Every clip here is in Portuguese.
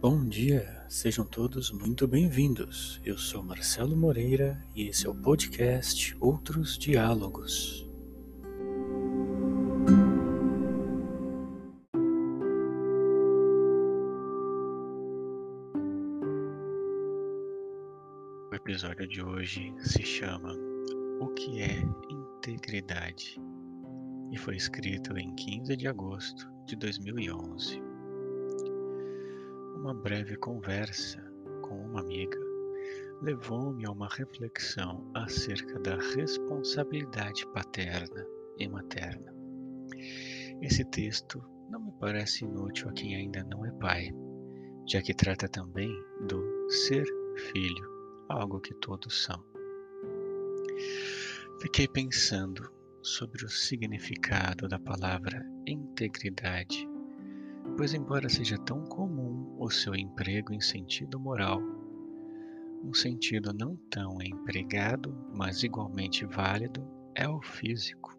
Bom dia, sejam todos muito bem-vindos. Eu sou Marcelo Moreira e esse é o podcast Outros Diálogos. O episódio de hoje se chama O que é integridade? e foi escrito em 15 de agosto de 2011. Uma breve conversa com uma amiga levou-me a uma reflexão acerca da responsabilidade paterna e materna. Esse texto não me parece inútil a quem ainda não é pai, já que trata também do ser filho, algo que todos são. Fiquei pensando sobre o significado da palavra integridade, pois, embora seja tão comum o seu emprego em sentido moral, um sentido não tão empregado, mas igualmente válido, é o físico,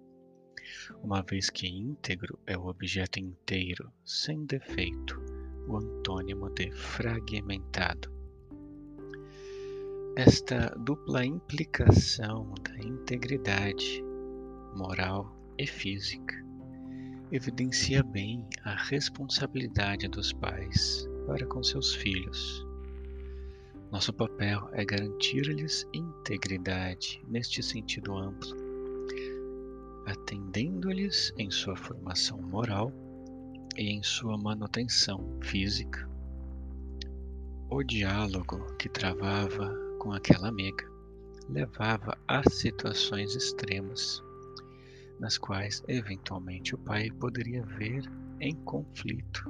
uma vez que íntegro é o objeto inteiro, sem defeito, o antônimo de fragmentado. Esta dupla implicação da integridade moral e física. Evidencia bem a responsabilidade dos pais para com seus filhos. Nosso papel é garantir-lhes integridade neste sentido amplo, atendendo-lhes em sua formação moral e em sua manutenção física. O diálogo que travava com aquela amiga levava a situações extremas nas quais eventualmente o pai poderia ver em conflito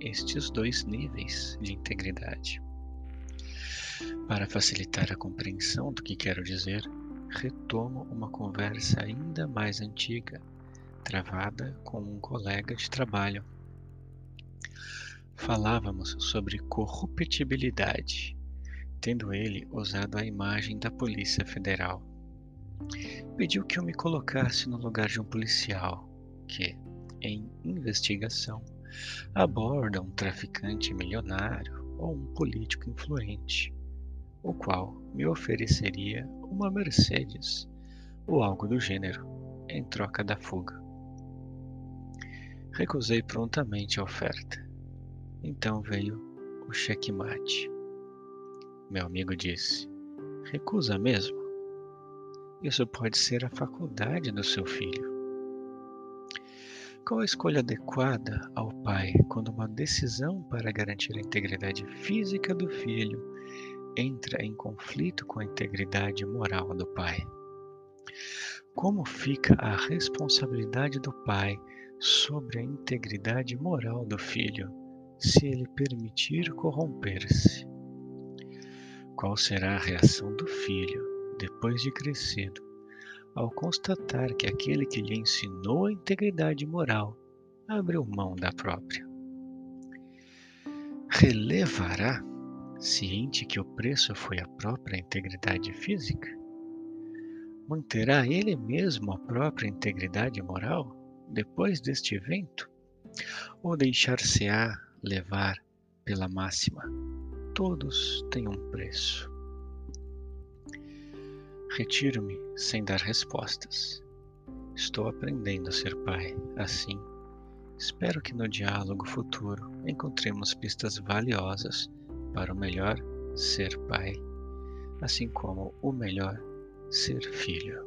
estes dois níveis de integridade. Para facilitar a compreensão do que quero dizer, retomo uma conversa ainda mais antiga, travada com um colega de trabalho. Falávamos sobre corruptibilidade, tendo ele usado a imagem da Polícia Federal pediu que eu me colocasse no lugar de um policial que, em investigação, aborda um traficante milionário ou um político influente, o qual me ofereceria uma Mercedes ou algo do gênero em troca da fuga. Recusei prontamente a oferta. Então veio o checkmate. Meu amigo disse: Recusa mesmo? Isso pode ser a faculdade do seu filho. Qual a escolha adequada ao pai quando uma decisão para garantir a integridade física do filho entra em conflito com a integridade moral do pai? Como fica a responsabilidade do pai sobre a integridade moral do filho se ele permitir corromper-se? Qual será a reação do filho depois de crescido, ao constatar que aquele que lhe ensinou a integridade moral abriu mão da própria. Relevará, ciente que o preço foi a própria integridade física? Manterá ele mesmo a própria integridade moral depois deste evento? Ou deixar-se-á levar pela máxima? Todos têm um preço. Retiro-me sem dar respostas. Estou aprendendo a ser pai, assim. Espero que no diálogo futuro encontremos pistas valiosas para o melhor ser pai, assim como o melhor ser filho.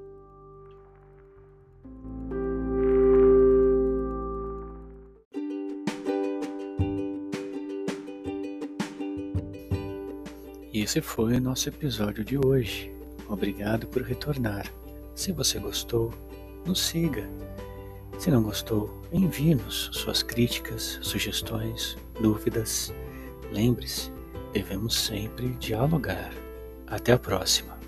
E esse foi o nosso episódio de hoje. Obrigado por retornar. Se você gostou, nos siga. Se não gostou, envie-nos suas críticas, sugestões, dúvidas. Lembre-se, devemos sempre dialogar. Até a próxima.